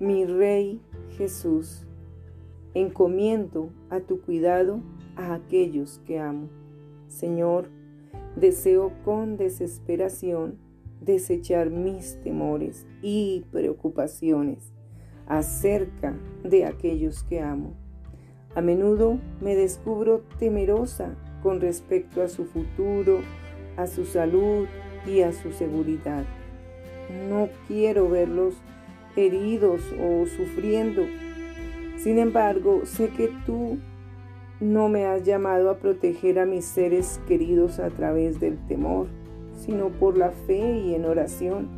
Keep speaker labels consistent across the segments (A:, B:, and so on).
A: Mi Rey Jesús, encomiendo a tu cuidado a aquellos que amo. Señor, deseo con desesperación desechar mis temores y preocupaciones acerca de aquellos que amo. A menudo me descubro temerosa con respecto a su futuro, a su salud y a su seguridad. No quiero verlos heridos o sufriendo. Sin embargo, sé que tú no me has llamado a proteger a mis seres queridos a través del temor, sino por la fe y en oración.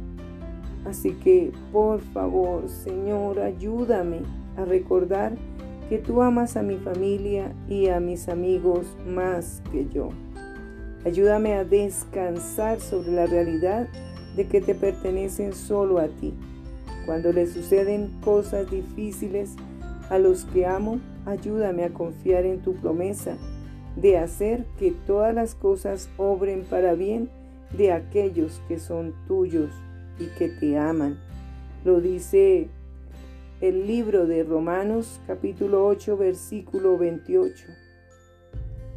A: Así que, por favor, Señor, ayúdame a recordar que tú amas a mi familia y a mis amigos más que yo. Ayúdame a descansar sobre la realidad de que te pertenecen solo a ti. Cuando le suceden cosas difíciles a los que amo, ayúdame a confiar en tu promesa de hacer que todas las cosas obren para bien de aquellos que son tuyos y que te aman. Lo dice el libro de Romanos capítulo 8 versículo 28.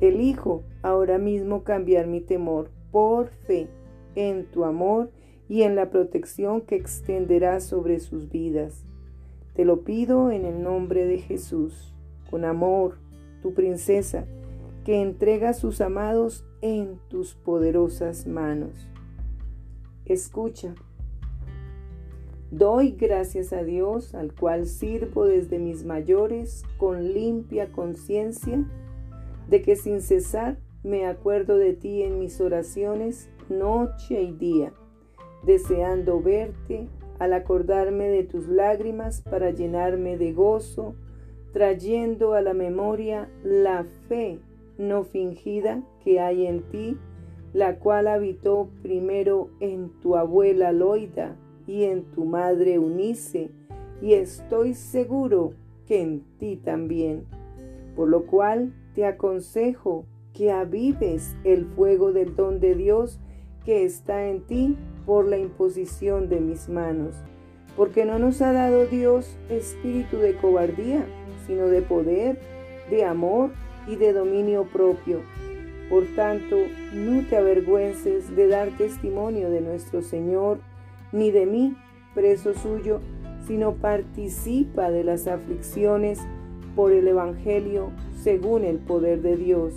A: Elijo ahora mismo cambiar mi temor por fe en tu amor y en la protección que extenderás sobre sus vidas. Te lo pido en el nombre de Jesús, con amor, tu princesa, que entrega a sus amados en tus poderosas manos. Escucha Doy gracias a Dios, al cual sirvo desde mis mayores con limpia conciencia, de que sin cesar me acuerdo de ti en mis oraciones noche y día, deseando verte al acordarme de tus lágrimas para llenarme de gozo, trayendo a la memoria la fe no fingida que hay en ti, la cual habitó primero en tu abuela Loida, y en tu madre Eunice, y estoy seguro que en ti también. Por lo cual te aconsejo que avives el fuego del don de Dios que está en ti por la imposición de mis manos. Porque no nos ha dado Dios espíritu de cobardía, sino de poder, de amor y de dominio propio. Por tanto, no te avergüences de dar testimonio de nuestro Señor, ni de mí, preso suyo, sino participa de las aflicciones por el Evangelio según el poder de Dios,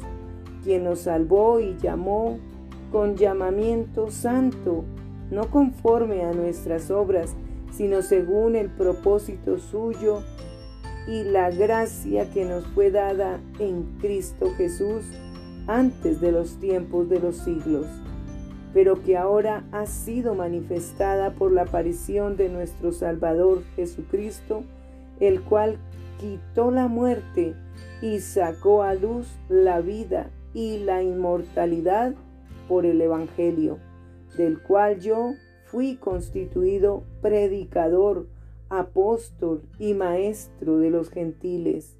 A: quien nos salvó y llamó con llamamiento santo, no conforme a nuestras obras, sino según el propósito suyo y la gracia que nos fue dada en Cristo Jesús antes de los tiempos de los siglos pero que ahora ha sido manifestada por la aparición de nuestro Salvador Jesucristo, el cual quitó la muerte y sacó a luz la vida y la inmortalidad por el Evangelio, del cual yo fui constituido predicador, apóstol y maestro de los gentiles,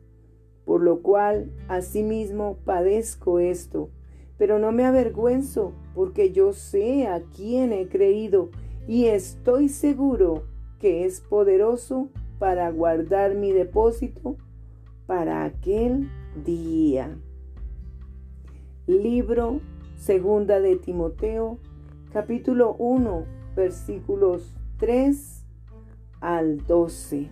A: por lo cual asimismo padezco esto pero no me avergüenzo porque yo sé a quién he creído y estoy seguro que es poderoso para guardar mi depósito para aquel día. Libro Segunda de Timoteo, capítulo 1, versículos 3 al 12.